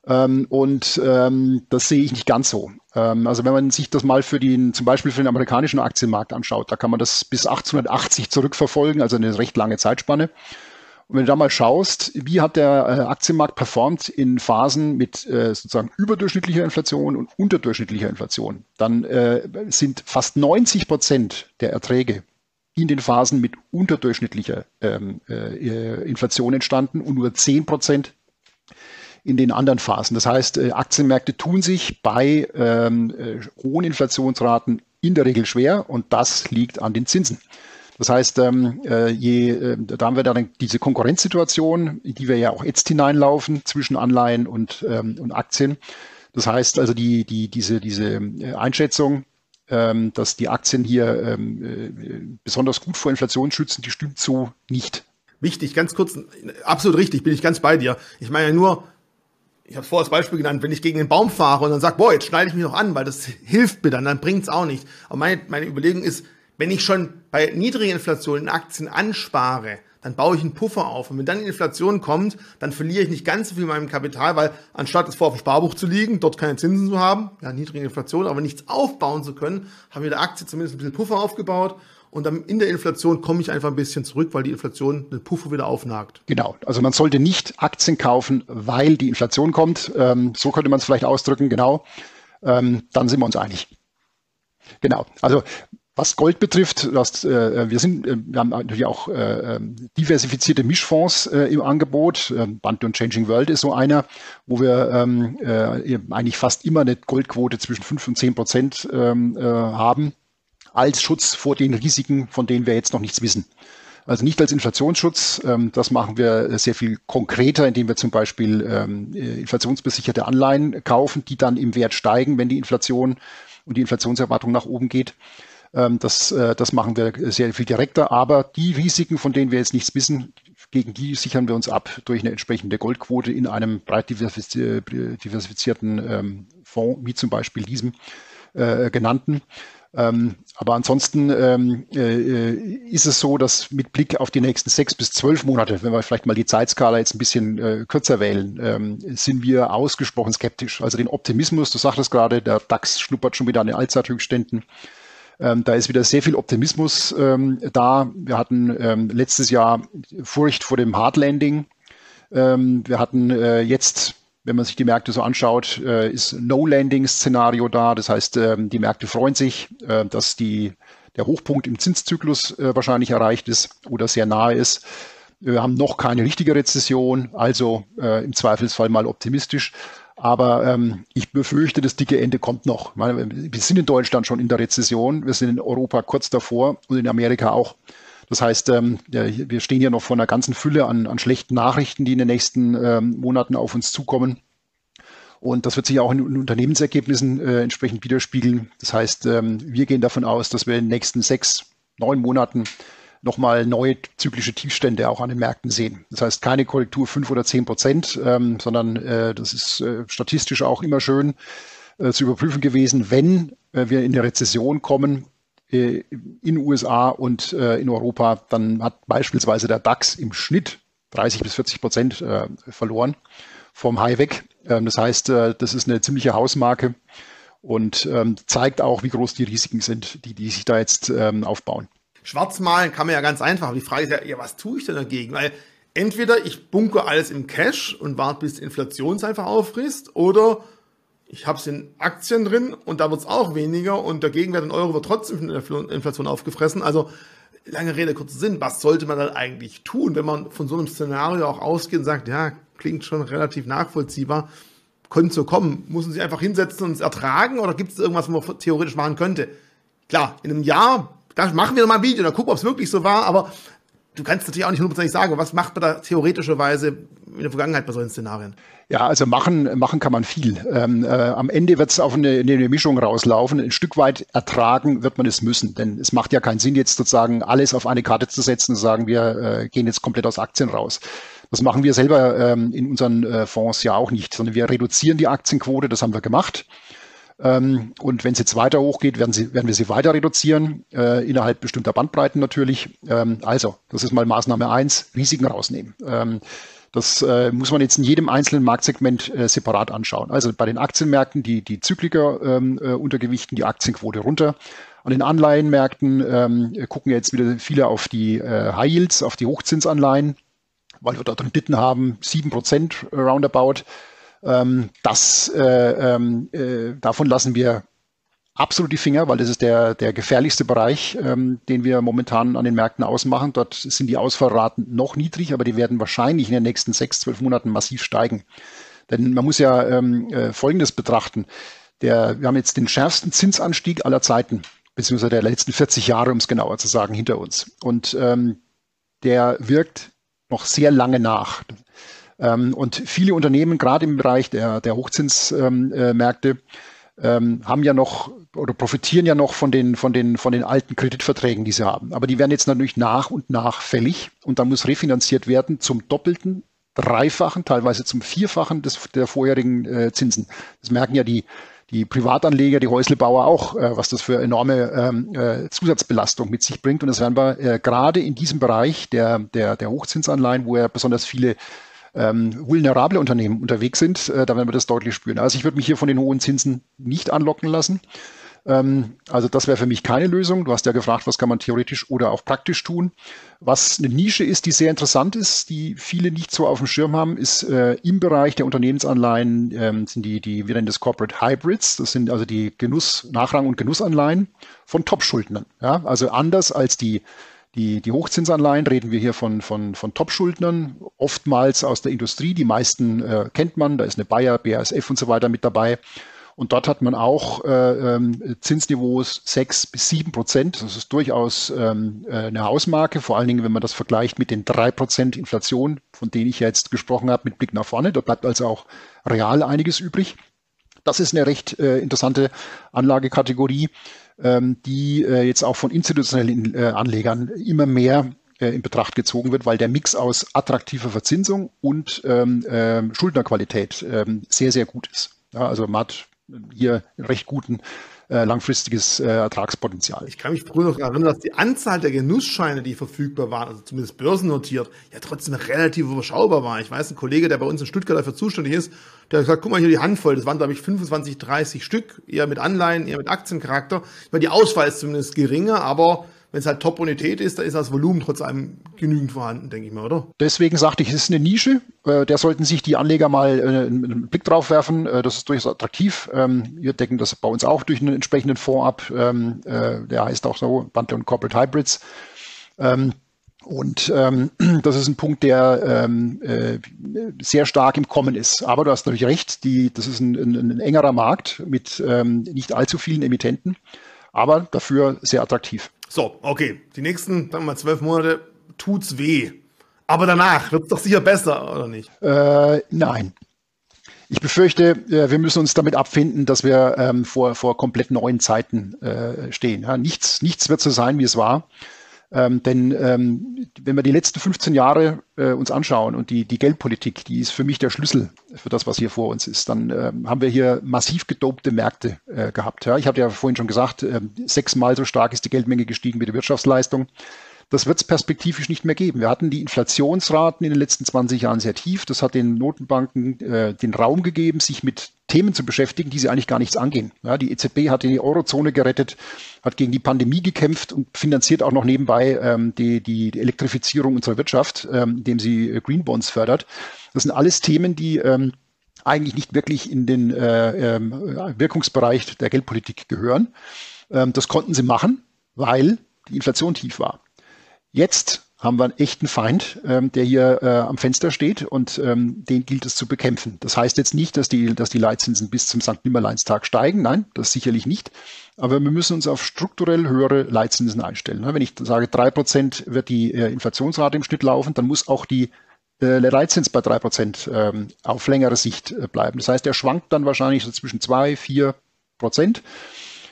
Ähm, und ähm, das sehe ich nicht ganz so. Ähm, also wenn man sich das mal für den, zum Beispiel für den amerikanischen Aktienmarkt anschaut, da kann man das bis 1880 zurückverfolgen, also eine recht lange Zeitspanne. Und wenn du da mal schaust, wie hat der äh, Aktienmarkt performt in Phasen mit äh, sozusagen überdurchschnittlicher Inflation und unterdurchschnittlicher Inflation, dann äh, sind fast 90 Prozent der Erträge in den Phasen mit unterdurchschnittlicher ähm, äh, Inflation entstanden und nur 10 Prozent in den anderen Phasen. Das heißt, äh, Aktienmärkte tun sich bei ähm, äh, hohen Inflationsraten in der Regel schwer und das liegt an den Zinsen. Das heißt, ähm, äh, je, äh, da haben wir dann diese Konkurrenzsituation, in die wir ja auch jetzt hineinlaufen zwischen Anleihen und, ähm, und Aktien. Das heißt also, die, die, diese, diese Einschätzung, ähm, dass die Aktien hier ähm, äh, besonders gut vor Inflation schützen, die stimmt so nicht. Wichtig, ganz kurz, absolut richtig, bin ich ganz bei dir. Ich meine ja nur, ich habe vorher als Beispiel genannt, wenn ich gegen den Baum fahre und dann sage, boah, jetzt schneide ich mich noch an, weil das hilft mir dann, dann bringt's auch nicht. Aber meine, meine Überlegung ist, wenn ich schon bei niedriger Inflation in Aktien anspare, dann baue ich einen Puffer auf. Und wenn dann die Inflation kommt, dann verliere ich nicht ganz so viel meinem Kapital, weil anstatt es vor auf dem Sparbuch zu liegen, dort keine Zinsen zu haben, ja, niedrige Inflation, aber nichts aufbauen zu können, haben wir der Aktie zumindest ein bisschen Puffer aufgebaut und dann in der Inflation komme ich einfach ein bisschen zurück, weil die Inflation den Puffer wieder aufnagt. Genau. Also man sollte nicht Aktien kaufen, weil die Inflation kommt. Ähm, so könnte man es vielleicht ausdrücken, genau. Ähm, dann sind wir uns einig. Genau. Also was Gold betrifft, das, äh, wir, sind, äh, wir haben natürlich auch äh, ähm, diversifizierte Mischfonds äh, im Angebot. Ähm, Band und Changing World ist so einer, wo wir ähm, äh, eigentlich fast immer eine Goldquote zwischen 5 und 10 Prozent ähm, äh, haben als Schutz vor den Risiken, von denen wir jetzt noch nichts wissen. Also nicht als Inflationsschutz, ähm, das machen wir sehr viel konkreter, indem wir zum Beispiel ähm, äh, inflationsbesicherte Anleihen kaufen, die dann im Wert steigen, wenn die Inflation und die Inflationserwartung nach oben geht. Ähm, das, äh, das machen wir sehr viel direkter, aber die Risiken, von denen wir jetzt nichts wissen, gegen die sichern wir uns ab durch eine entsprechende Goldquote in einem breit diversifizierten Fonds, wie zum Beispiel diesem äh, genannten. Ähm, aber ansonsten ähm, äh, ist es so, dass mit Blick auf die nächsten sechs bis zwölf Monate, wenn wir vielleicht mal die Zeitskala jetzt ein bisschen äh, kürzer wählen, ähm, sind wir ausgesprochen skeptisch. Also den Optimismus, du sagtest gerade, der DAX schnuppert schon wieder an den Allzeithöchstständen. Ähm, da ist wieder sehr viel Optimismus ähm, da. Wir hatten ähm, letztes Jahr Furcht vor dem Hardlanding. Ähm, wir hatten äh, jetzt wenn man sich die Märkte so anschaut, äh, ist No-Landing-Szenario da. Das heißt, ähm, die Märkte freuen sich, äh, dass die, der Hochpunkt im Zinszyklus äh, wahrscheinlich erreicht ist oder sehr nahe ist. Wir haben noch keine richtige Rezession, also im Zweifelsfall mal optimistisch. Aber ähm, ich befürchte, das dicke Ende kommt noch. Wir sind in Deutschland schon in der Rezession, wir sind in Europa kurz davor und in Amerika auch. Das heißt, ähm, wir stehen hier noch vor einer ganzen Fülle an, an schlechten Nachrichten, die in den nächsten ähm, Monaten auf uns zukommen. Und das wird sich auch in Unternehmensergebnissen äh, entsprechend widerspiegeln. Das heißt, ähm, wir gehen davon aus, dass wir in den nächsten sechs, neun Monaten nochmal neue zyklische Tiefstände auch an den Märkten sehen. Das heißt keine Korrektur fünf oder zehn Prozent, sondern äh, das ist äh, statistisch auch immer schön zu überprüfen gewesen, wenn wir in eine Rezession kommen, äh, in USA und äh, in Europa, dann hat beispielsweise der DAX im Schnitt 30 bis 40 Prozent äh, verloren vom High weg. Ähm, das heißt, äh, das ist eine ziemliche Hausmarke und ähm, zeigt auch, wie groß die Risiken sind, die, die sich da jetzt ähm, aufbauen. Schwarz malen kann man ja ganz einfach. Die Frage ist ja, ja, was tue ich denn dagegen? Weil entweder ich bunker alles im Cash und warte, bis die Inflation es einfach auffrisst, oder ich habe es in Aktien drin und da wird es auch weniger und der Gegenwert in Euro wird trotzdem von der Inflation aufgefressen. Also lange Rede, kurzer Sinn, was sollte man dann eigentlich tun, wenn man von so einem Szenario auch ausgeht und sagt, ja, klingt schon relativ nachvollziehbar, könnte so kommen. Muss man sich einfach hinsetzen und es ertragen oder gibt es irgendwas, was man theoretisch machen könnte? Klar, in einem Jahr, da machen wir mal ein Video, da gucken, ob es wirklich so war, aber du kannst natürlich auch nicht hundertprozentig sagen, was macht man da theoretischerweise in der Vergangenheit bei solchen Szenarien? Ja, also machen, machen kann man viel. Ähm, äh, am Ende wird es auf eine, eine Mischung rauslaufen. Ein Stück weit ertragen wird man es müssen, denn es macht ja keinen Sinn, jetzt sozusagen alles auf eine Karte zu setzen und sagen, wir äh, gehen jetzt komplett aus Aktien raus. Das machen wir selber ähm, in unseren äh, Fonds ja auch nicht, sondern wir reduzieren die Aktienquote, das haben wir gemacht. Ähm, und wenn es jetzt weiter hochgeht, werden, sie, werden wir sie weiter reduzieren, äh, innerhalb bestimmter Bandbreiten natürlich. Ähm, also, das ist mal Maßnahme eins: Risiken rausnehmen. Ähm, das äh, muss man jetzt in jedem einzelnen Marktsegment äh, separat anschauen. Also bei den Aktienmärkten die, die Zykliker ähm, äh, untergewichten, die Aktienquote runter. An den Anleihenmärkten ähm, gucken jetzt wieder viele auf die äh, High Yields, auf die Hochzinsanleihen, weil wir dort Renditen haben, sieben Prozent roundabout. Ähm, das, äh, ähm, äh, davon lassen wir absolut die Finger, weil das ist der, der gefährlichste Bereich, ähm, den wir momentan an den Märkten ausmachen. Dort sind die Ausfallraten noch niedrig, aber die werden wahrscheinlich in den nächsten sechs, zwölf Monaten massiv steigen. Denn man muss ja ähm, äh, Folgendes betrachten. Der, wir haben jetzt den schärfsten Zinsanstieg aller Zeiten, beziehungsweise der letzten 40 Jahre, um es genauer zu sagen, hinter uns. Und ähm, der wirkt noch sehr lange nach. Ähm, und viele Unternehmen, gerade im Bereich der, der Hochzinsmärkte, ähm, äh, ähm, haben ja noch oder profitieren ja noch von den, von, den, von den alten Kreditverträgen, die sie haben. Aber die werden jetzt natürlich nach und nach fällig und dann muss refinanziert werden zum doppelten, dreifachen, teilweise zum vierfachen des, der vorherigen äh, Zinsen. Das merken ja die, die Privatanleger, die Häuslebauer auch, äh, was das für enorme äh, Zusatzbelastung mit sich bringt. Und das werden wir äh, gerade in diesem Bereich der, der, der Hochzinsanleihen, wo ja besonders viele ähm, vulnerable Unternehmen unterwegs sind, äh, da werden wir das deutlich spüren. Also ich würde mich hier von den hohen Zinsen nicht anlocken lassen. Ähm, also das wäre für mich keine Lösung. Du hast ja gefragt, was kann man theoretisch oder auch praktisch tun. Was eine Nische ist, die sehr interessant ist, die viele nicht so auf dem Schirm haben, ist äh, im Bereich der Unternehmensanleihen ähm, sind die, die, wir nennen das Corporate Hybrids. Das sind also die Genuss, Nachrang- und Genussanleihen von Top-Schuldnern. Ja? Also anders als die die, die Hochzinsanleihen reden wir hier von, von, von Top-Schuldnern, oftmals aus der Industrie. Die meisten äh, kennt man, da ist eine Bayer, BASF und so weiter mit dabei. Und dort hat man auch äh, ähm, Zinsniveaus 6 bis 7 Prozent. Das ist durchaus ähm, äh, eine Hausmarke, vor allen Dingen, wenn man das vergleicht mit den 3 Prozent Inflation, von denen ich jetzt gesprochen habe, mit Blick nach vorne. Da bleibt also auch real einiges übrig. Das ist eine recht äh, interessante Anlagekategorie ähm, die äh, jetzt auch von institutionellen äh, Anlegern immer mehr äh, in Betracht gezogen wird, weil der Mix aus attraktiver Verzinsung und ähm, äh, Schuldnerqualität ähm, sehr, sehr gut ist. Ja, also man hat hier einen recht guten äh, langfristiges äh, Ertragspotenzial. Ich kann mich früher noch erinnern, dass die Anzahl der Genussscheine, die verfügbar waren, also zumindest börsennotiert, ja trotzdem relativ überschaubar war. Ich weiß, ein Kollege, der bei uns in Stuttgart dafür zuständig ist, der hat gesagt, guck mal hier die Handvoll, das waren glaube ich 25, 30 Stück, eher mit Anleihen, eher mit Aktiencharakter. Ich meine, die Auswahl ist zumindest geringer, aber wenn es halt Top-Bonität ist, da ist das Volumen trotz allem genügend vorhanden, denke ich mal, oder? Deswegen sagte ich, es ist eine Nische. Äh, der sollten sich die Anleger mal äh, einen Blick drauf werfen. Äh, das ist durchaus attraktiv. Ähm, wir decken das bei uns auch durch einen entsprechenden Fonds ab. Ähm, äh, der heißt auch so Bundle und Corporate Hybrids. Ähm, und ähm, das ist ein Punkt, der ähm, äh, sehr stark im Kommen ist. Aber du hast natürlich recht, die, das ist ein, ein, ein engerer Markt mit ähm, nicht allzu vielen Emittenten, aber dafür sehr attraktiv. So, okay. Die nächsten, sagen wir mal, zwölf Monate tut's weh. Aber danach wird's doch sicher besser, oder nicht? Äh, nein. Ich befürchte, äh, wir müssen uns damit abfinden, dass wir ähm, vor, vor komplett neuen Zeiten äh, stehen. Ja, nichts, nichts wird so sein, wie es war. Ähm, denn ähm, wenn wir die letzten 15 Jahre äh, uns anschauen und die, die Geldpolitik, die ist für mich der Schlüssel für das, was hier vor uns ist, dann ähm, haben wir hier massiv gedopte Märkte äh, gehabt. Ja? Ich hatte ja vorhin schon gesagt, äh, sechsmal so stark ist die Geldmenge gestiegen wie die Wirtschaftsleistung. Das wird es perspektivisch nicht mehr geben. Wir hatten die Inflationsraten in den letzten 20 Jahren sehr tief. Das hat den Notenbanken äh, den Raum gegeben, sich mit Themen zu beschäftigen, die sie eigentlich gar nichts angehen. Ja, die EZB hat die Eurozone gerettet, hat gegen die Pandemie gekämpft und finanziert auch noch nebenbei ähm, die, die, die Elektrifizierung unserer Wirtschaft, ähm, indem sie äh, Green Bonds fördert. Das sind alles Themen, die ähm, eigentlich nicht wirklich in den äh, äh, Wirkungsbereich der Geldpolitik gehören. Ähm, das konnten sie machen, weil die Inflation tief war. Jetzt haben wir einen echten Feind, ähm, der hier äh, am Fenster steht und ähm, den gilt es zu bekämpfen. Das heißt jetzt nicht, dass die, dass die Leitzinsen bis zum St. Nimmerleinstag steigen. Nein, das sicherlich nicht. Aber wir müssen uns auf strukturell höhere Leitzinsen einstellen. Wenn ich sage, drei Prozent wird die äh, Inflationsrate im Schnitt laufen, dann muss auch die äh, Leitzins bei drei Prozent ähm, auf längere Sicht äh, bleiben. Das heißt, der schwankt dann wahrscheinlich so zwischen zwei, vier Prozent.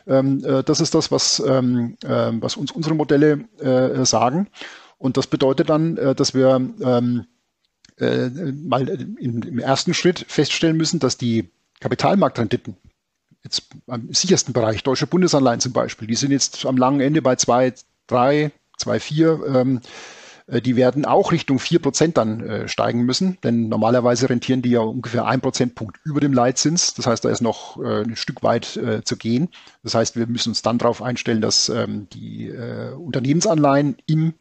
Ähm, äh, das ist das, was, ähm, äh, was uns unsere Modelle äh, sagen. Und das bedeutet dann, äh, dass wir ähm, mal im ersten Schritt feststellen müssen, dass die Kapitalmarktrenditen jetzt am sichersten Bereich, deutsche Bundesanleihen zum Beispiel, die sind jetzt am langen Ende bei 2, 3, 2, 4. Äh, die werden auch Richtung 4% dann äh, steigen müssen, denn normalerweise rentieren die ja ungefähr ein Prozentpunkt über dem Leitzins. Das heißt, da ist noch äh, ein Stück weit zu gehen. Das heißt, wir müssen uns dann darauf einstellen, dass ähm, die Unternehmensanleihen im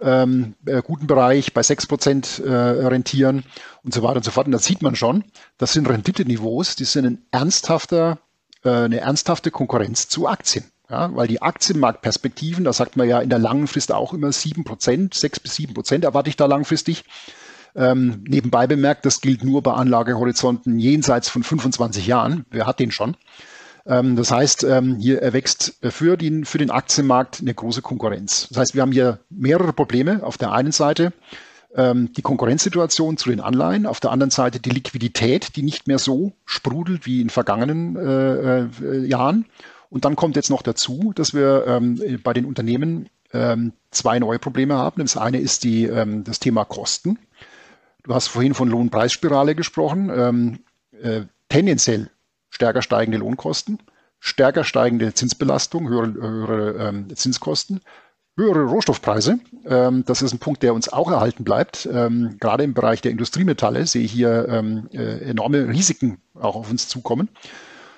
ähm, äh, guten Bereich bei 6% äh, rentieren und so weiter und so fort. Und das sieht man schon, das sind Renditeniveaus, die sind ein ernsthafter, eine ernsthafte Konkurrenz zu Aktien. Ja, weil die Aktienmarktperspektiven, da sagt man ja in der langen Frist auch immer 7 Prozent, 6 bis 7 Prozent erwarte ich da langfristig. Ähm, nebenbei bemerkt, das gilt nur bei Anlagehorizonten jenseits von 25 Jahren. Wer hat den schon? Ähm, das heißt, ähm, hier erwächst für den, für den Aktienmarkt eine große Konkurrenz. Das heißt, wir haben hier mehrere Probleme. Auf der einen Seite ähm, die Konkurrenzsituation zu den Anleihen, auf der anderen Seite die Liquidität, die nicht mehr so sprudelt wie in vergangenen äh, äh, Jahren. Und dann kommt jetzt noch dazu, dass wir ähm, bei den Unternehmen ähm, zwei neue Probleme haben. Das eine ist die, ähm, das Thema Kosten. Du hast vorhin von Lohnpreisspirale gesprochen. Ähm, äh, tendenziell stärker steigende Lohnkosten, stärker steigende Zinsbelastung, höhere, höhere ähm, Zinskosten, höhere Rohstoffpreise. Ähm, das ist ein Punkt, der uns auch erhalten bleibt. Gerade im Bereich der Industriemetalle sehe ich hier äh, enorme Risiken auch auf uns zukommen.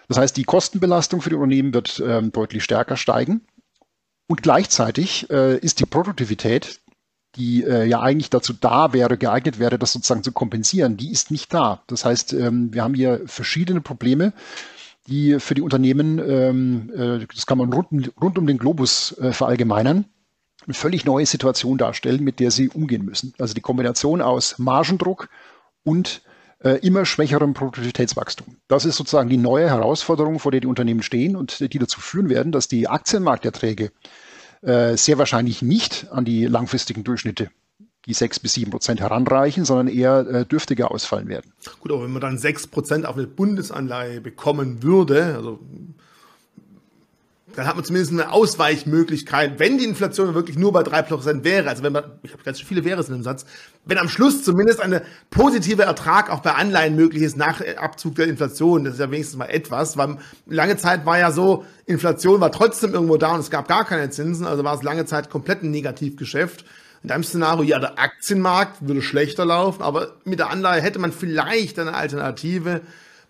Das heißt, die Kostenbelastung für die Unternehmen wird ähm, deutlich stärker steigen. Und gleichzeitig äh, ist die Produktivität, die äh, ja eigentlich dazu da wäre, geeignet wäre, das sozusagen zu kompensieren, die ist nicht da. Das heißt, ähm, wir haben hier verschiedene Probleme, die für die Unternehmen, ähm, äh, das kann man rund, rund um den Globus äh, verallgemeinern, eine völlig neue Situation darstellen, mit der sie umgehen müssen. Also die Kombination aus Margendruck und äh, immer schwächerem Produktivitätswachstum. Das ist sozusagen die neue Herausforderung, vor der die Unternehmen stehen und die dazu führen werden, dass die Aktienmarkterträge äh, sehr wahrscheinlich nicht an die langfristigen Durchschnitte die sechs bis sieben Prozent heranreichen, sondern eher äh, dürftiger ausfallen werden. Gut, aber wenn man dann sechs Prozent auf eine Bundesanleihe bekommen würde, also dann hat man zumindest eine Ausweichmöglichkeit, wenn die Inflation wirklich nur bei drei Prozent wäre, also wenn man, ich habe ganz viele wäre es in dem Satz, wenn am Schluss zumindest eine positive Ertrag auch bei Anleihen möglich ist nach Abzug der Inflation, das ist ja wenigstens mal etwas, weil lange Zeit war ja so, Inflation war trotzdem irgendwo da und es gab gar keine Zinsen, also war es lange Zeit komplett ein Negativgeschäft. In deinem Szenario, ja, der Aktienmarkt würde schlechter laufen, aber mit der Anleihe hätte man vielleicht eine Alternative,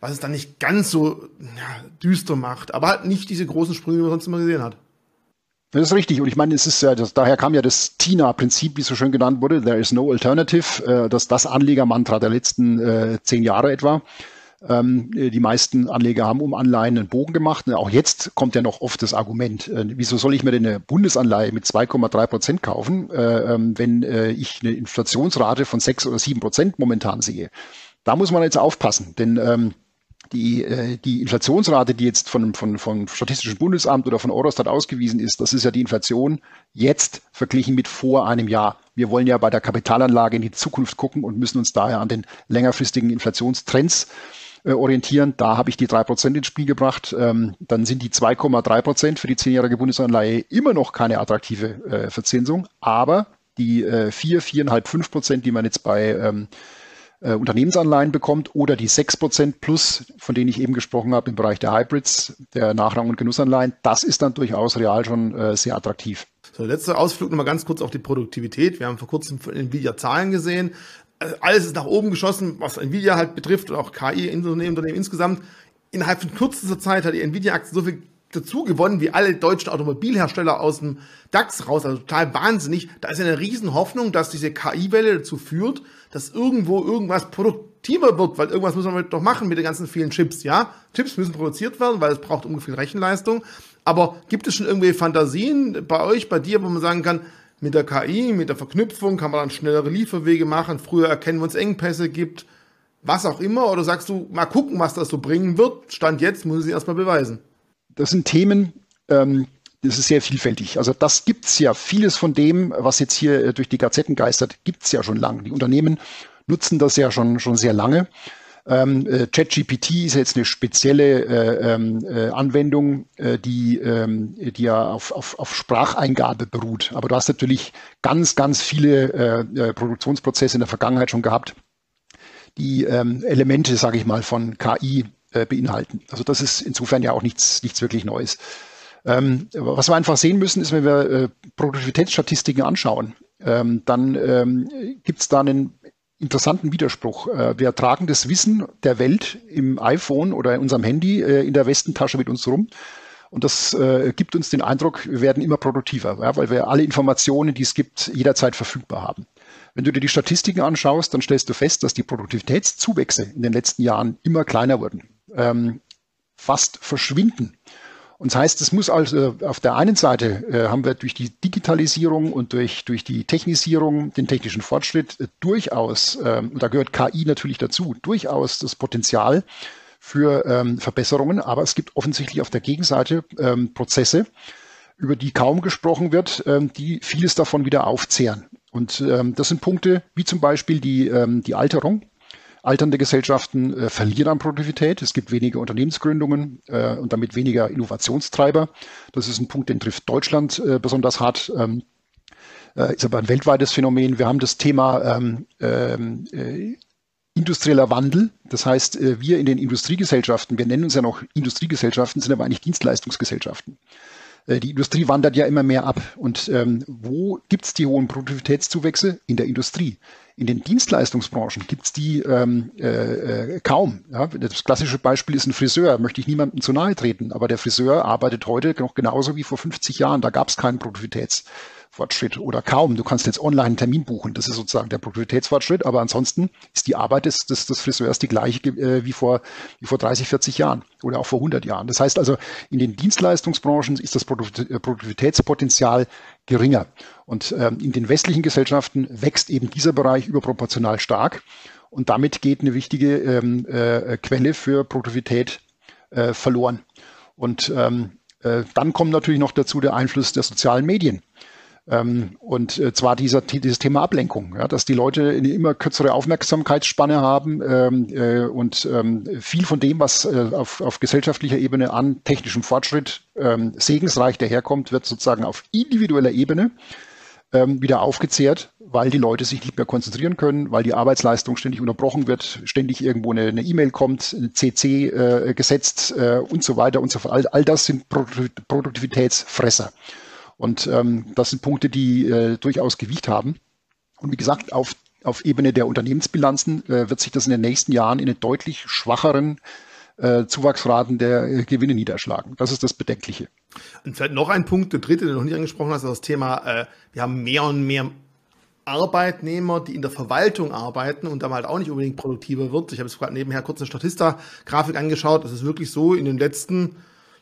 was es dann nicht ganz so ja, düster macht, aber halt nicht diese großen Sprünge, die man sonst immer gesehen hat. Das ist richtig. Und ich meine, es ist ja, das, daher kam ja das TINA-Prinzip, wie es so schön genannt wurde, There is no alternative, äh, das das Anlegermantra der letzten äh, zehn Jahre etwa. Ähm, die meisten Anleger haben um Anleihen einen Bogen gemacht. Auch jetzt kommt ja noch oft das Argument, äh, wieso soll ich mir denn eine Bundesanleihe mit 2,3 Prozent kaufen, äh, ähm, wenn äh, ich eine Inflationsrate von 6 oder 7 Prozent momentan sehe? Da muss man jetzt aufpassen, denn ähm, die, äh, die Inflationsrate, die jetzt von, von, von Statistischen Bundesamt oder von Eurostat ausgewiesen ist, das ist ja die Inflation jetzt verglichen mit vor einem Jahr. Wir wollen ja bei der Kapitalanlage in die Zukunft gucken und müssen uns daher an den längerfristigen Inflationstrends äh, orientieren. Da habe ich die drei Prozent ins Spiel gebracht. Ähm, dann sind die 2,3 Prozent für die zehnjährige Bundesanleihe immer noch keine attraktive äh, Verzinsung, aber die äh, 4, 4,5, 5 Prozent, die man jetzt bei ähm, äh, Unternehmensanleihen bekommt oder die 6 Prozent plus, von denen ich eben gesprochen habe im Bereich der Hybrids, der Nachrang- und Genussanleihen, das ist dann durchaus real schon äh, sehr attraktiv. So, letzter Ausflug nochmal ganz kurz auf die Produktivität. Wir haben vor kurzem Nvidia Zahlen gesehen. Äh, alles ist nach oben geschossen, was Nvidia halt betrifft und auch KI-Unternehmen Unternehmen insgesamt. Innerhalb von kürzester Zeit hat die Nvidia-Aktie so viel dazu gewonnen, wie alle deutschen Automobilhersteller aus dem DAX raus. Also total wahnsinnig. Da ist eine riesen Hoffnung, dass diese KI-Welle dazu führt, dass irgendwo irgendwas produktiver wird, weil irgendwas müssen wir doch machen mit den ganzen vielen Chips, ja? Chips müssen produziert werden, weil es braucht ungefähr Rechenleistung. Aber gibt es schon irgendwelche Fantasien bei euch, bei dir, wo man sagen kann, mit der KI, mit der Verknüpfung kann man dann schnellere Lieferwege machen, früher erkennen wir uns Engpässe gibt, was auch immer, oder sagst du, mal gucken, was das so bringen wird, Stand jetzt muss ich erstmal beweisen? Das sind Themen, ähm, das ist sehr vielfältig. Also das gibt's ja. Vieles von dem, was jetzt hier äh, durch die Gazetten geistert, gibt's ja schon lange. Die Unternehmen nutzen das ja schon, schon sehr lange. Ähm, äh, ChatGPT ist jetzt eine spezielle äh, ähm, äh, Anwendung, äh, die, ähm, die ja auf, auf, auf Spracheingabe beruht. Aber du hast natürlich ganz, ganz viele äh, äh Produktionsprozesse in der Vergangenheit schon gehabt, die ähm, Elemente, sage ich mal, von KI äh, beinhalten. Also das ist insofern ja auch nichts, nichts wirklich Neues. Ähm, was wir einfach sehen müssen, ist, wenn wir äh, Produktivitätsstatistiken anschauen, ähm, dann ähm, gibt es da einen interessanten Widerspruch. Äh, wir tragen das Wissen der Welt im iPhone oder in unserem Handy äh, in der Westentasche mit uns rum. Und das äh, gibt uns den Eindruck, wir werden immer produktiver, ja, weil wir alle Informationen, die es gibt, jederzeit verfügbar haben. Wenn du dir die Statistiken anschaust, dann stellst du fest, dass die Produktivitätszuwächse in den letzten Jahren immer kleiner wurden, ähm, fast verschwinden. Und das heißt, es muss also auf der einen Seite äh, haben wir durch die Digitalisierung und durch, durch die Technisierung, den technischen Fortschritt äh, durchaus, ähm, und da gehört KI natürlich dazu, durchaus das Potenzial für ähm, Verbesserungen. Aber es gibt offensichtlich auf der Gegenseite ähm, Prozesse, über die kaum gesprochen wird, ähm, die vieles davon wieder aufzehren. Und ähm, das sind Punkte wie zum Beispiel die, ähm, die Alterung Alternde Gesellschaften äh, verlieren an Produktivität. Es gibt weniger Unternehmensgründungen äh, und damit weniger Innovationstreiber. Das ist ein Punkt, den trifft Deutschland äh, besonders hart. Ähm, äh, ist aber ein weltweites Phänomen. Wir haben das Thema ähm, ähm äh, industrieller Wandel. Das heißt, äh, wir in den Industriegesellschaften, wir nennen uns ja noch Industriegesellschaften, sind aber eigentlich Dienstleistungsgesellschaften. Äh, die Industrie wandert ja immer mehr ab. Und ähm, wo gibt es die hohen Produktivitätszuwächse? In der Industrie. In den Dienstleistungsbranchen gibt es die ähm, äh, äh, kaum. Ja? Das klassische Beispiel ist ein Friseur. Möchte ich niemandem zu nahe treten, aber der Friseur arbeitet heute noch genauso wie vor 50 Jahren. Da gab es keinen Produktivitäts. Fortschritt oder kaum. Du kannst jetzt online einen Termin buchen. Das ist sozusagen der Produktivitätsfortschritt. Aber ansonsten ist die Arbeit des, des, des Friseurs die gleiche äh, wie, vor, wie vor 30, 40 Jahren oder auch vor 100 Jahren. Das heißt also, in den Dienstleistungsbranchen ist das äh, Produktivitätspotenzial geringer. Und ähm, in den westlichen Gesellschaften wächst eben dieser Bereich überproportional stark. Und damit geht eine wichtige ähm, äh, Quelle für Produktivität äh, verloren. Und ähm, äh, dann kommt natürlich noch dazu der Einfluss der sozialen Medien. Ähm, und äh, zwar dieser, dieses Thema Ablenkung, ja, dass die Leute eine immer kürzere Aufmerksamkeitsspanne haben ähm, äh, und ähm, viel von dem, was äh, auf, auf gesellschaftlicher Ebene an technischem Fortschritt ähm, segensreich daherkommt, wird sozusagen auf individueller Ebene ähm, wieder aufgezehrt, weil die Leute sich nicht mehr konzentrieren können, weil die Arbeitsleistung ständig unterbrochen wird, ständig irgendwo eine E-Mail e kommt, eine CC äh, gesetzt äh, und so weiter und so fort. All, all das sind Produktivitätsfresser. Und ähm, das sind Punkte, die äh, durchaus Gewicht haben. Und wie gesagt, auf, auf Ebene der Unternehmensbilanzen äh, wird sich das in den nächsten Jahren in einen deutlich schwacheren äh, Zuwachsraten der äh, Gewinne niederschlagen. Das ist das Bedenkliche. Und vielleicht noch ein Punkt, der dritte, den du noch nicht angesprochen hast, ist das Thema, äh, wir haben mehr und mehr Arbeitnehmer, die in der Verwaltung arbeiten und dann halt auch nicht unbedingt produktiver wird. Ich habe jetzt gerade nebenher kurz eine Statista-Grafik angeschaut. Das ist wirklich so, in den letzten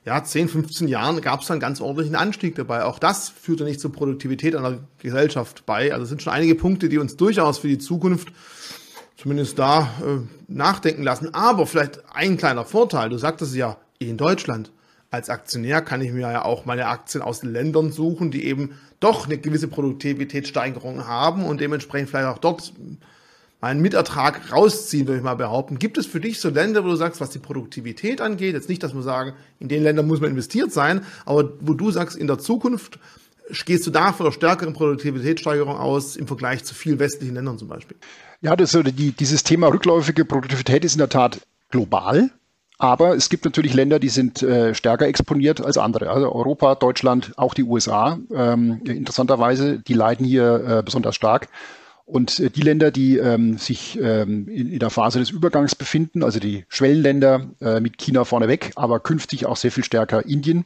ja, 10, 15 Jahren gab es einen ganz ordentlichen Anstieg dabei. Auch das führte nicht zur Produktivität einer Gesellschaft bei. Also es sind schon einige Punkte, die uns durchaus für die Zukunft zumindest da äh, nachdenken lassen. Aber vielleicht ein kleiner Vorteil, du sagtest ja, in Deutschland als Aktionär kann ich mir ja auch meine Aktien aus Ländern suchen, die eben doch eine gewisse Produktivitätssteigerung haben und dementsprechend vielleicht auch dort einen Mitertrag rausziehen, würde ich mal behaupten. Gibt es für dich so Länder, wo du sagst, was die Produktivität angeht, jetzt nicht, dass wir sagen, in den Ländern muss man investiert sein, aber wo du sagst, in der Zukunft gehst du da von einer stärkeren Produktivitätssteigerung aus im Vergleich zu vielen westlichen Ländern zum Beispiel? Ja, das, die, dieses Thema rückläufige Produktivität ist in der Tat global. Aber es gibt natürlich Länder, die sind äh, stärker exponiert als andere. Also Europa, Deutschland, auch die USA. Ähm, interessanterweise, die leiden hier äh, besonders stark. Und äh, die Länder, die ähm, sich ähm, in, in, der Phase des Übergangs befinden, also die Schwellenländer äh, mit China vorneweg, aber künftig auch sehr viel stärker Indien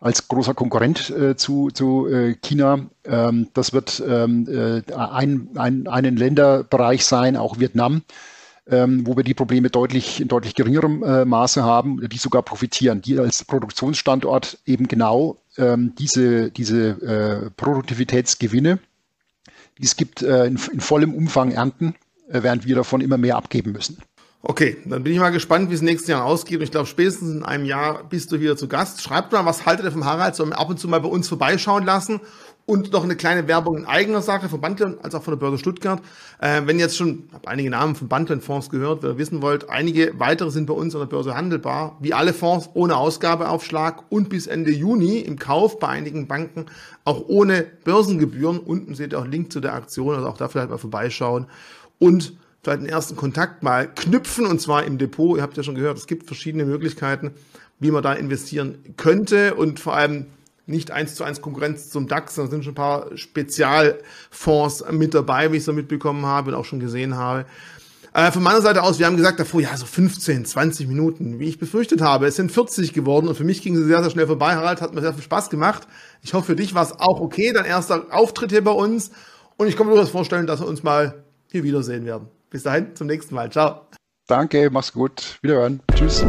als großer Konkurrent äh, zu, zu äh, China. Ähm, das wird ähm, äh, ein, ein, einen Länderbereich sein, auch Vietnam, ähm, wo wir die Probleme deutlich in deutlich geringerem äh, Maße haben, die sogar profitieren, die als Produktionsstandort eben genau ähm, diese, diese Produktivitätsgewinne, die es gibt, äh, in, in vollem Umfang ernten, äh, während wir davon immer mehr abgeben müssen. Okay, dann bin ich mal gespannt, wie es nächstes Jahr ausgeht. Und ich glaube, spätestens in einem Jahr bist du wieder zu Gast. Schreibt mal, was haltet ihr vom Harald? Sollen wir ab und zu mal bei uns vorbeischauen lassen? Und noch eine kleine Werbung in eigener Sache von Banteln als auch von der Börse Stuttgart. Äh, wenn ihr jetzt schon, habe einige Namen von Banteln Fonds gehört, wenn ihr wissen wollt, einige weitere sind bei uns an der Börse handelbar, wie alle Fonds ohne Ausgabeaufschlag und bis Ende Juni im Kauf bei einigen Banken auch ohne Börsengebühren. Unten seht ihr auch Link zu der Aktion, also auch da vielleicht mal vorbeischauen. Und vielleicht einen ersten Kontakt mal knüpfen und zwar im Depot. Ihr habt ja schon gehört, es gibt verschiedene Möglichkeiten, wie man da investieren könnte und vor allem nicht eins zu eins Konkurrenz zum DAX, da sind schon ein paar Spezialfonds mit dabei, wie ich so mitbekommen habe und auch schon gesehen habe. Äh, von meiner Seite aus, wir haben gesagt davor, ja, so 15, 20 Minuten, wie ich befürchtet habe. Es sind 40 geworden und für mich ging es sehr, sehr schnell vorbei. Harald hat mir sehr viel Spaß gemacht. Ich hoffe, für dich war es auch okay. Dein erster Auftritt hier bei uns. Und ich kann mir durchaus vorstellen, dass wir uns mal hier wiedersehen werden. Bis dahin, zum nächsten Mal. Ciao. Danke, mach's gut. Wiederhören. Tschüss.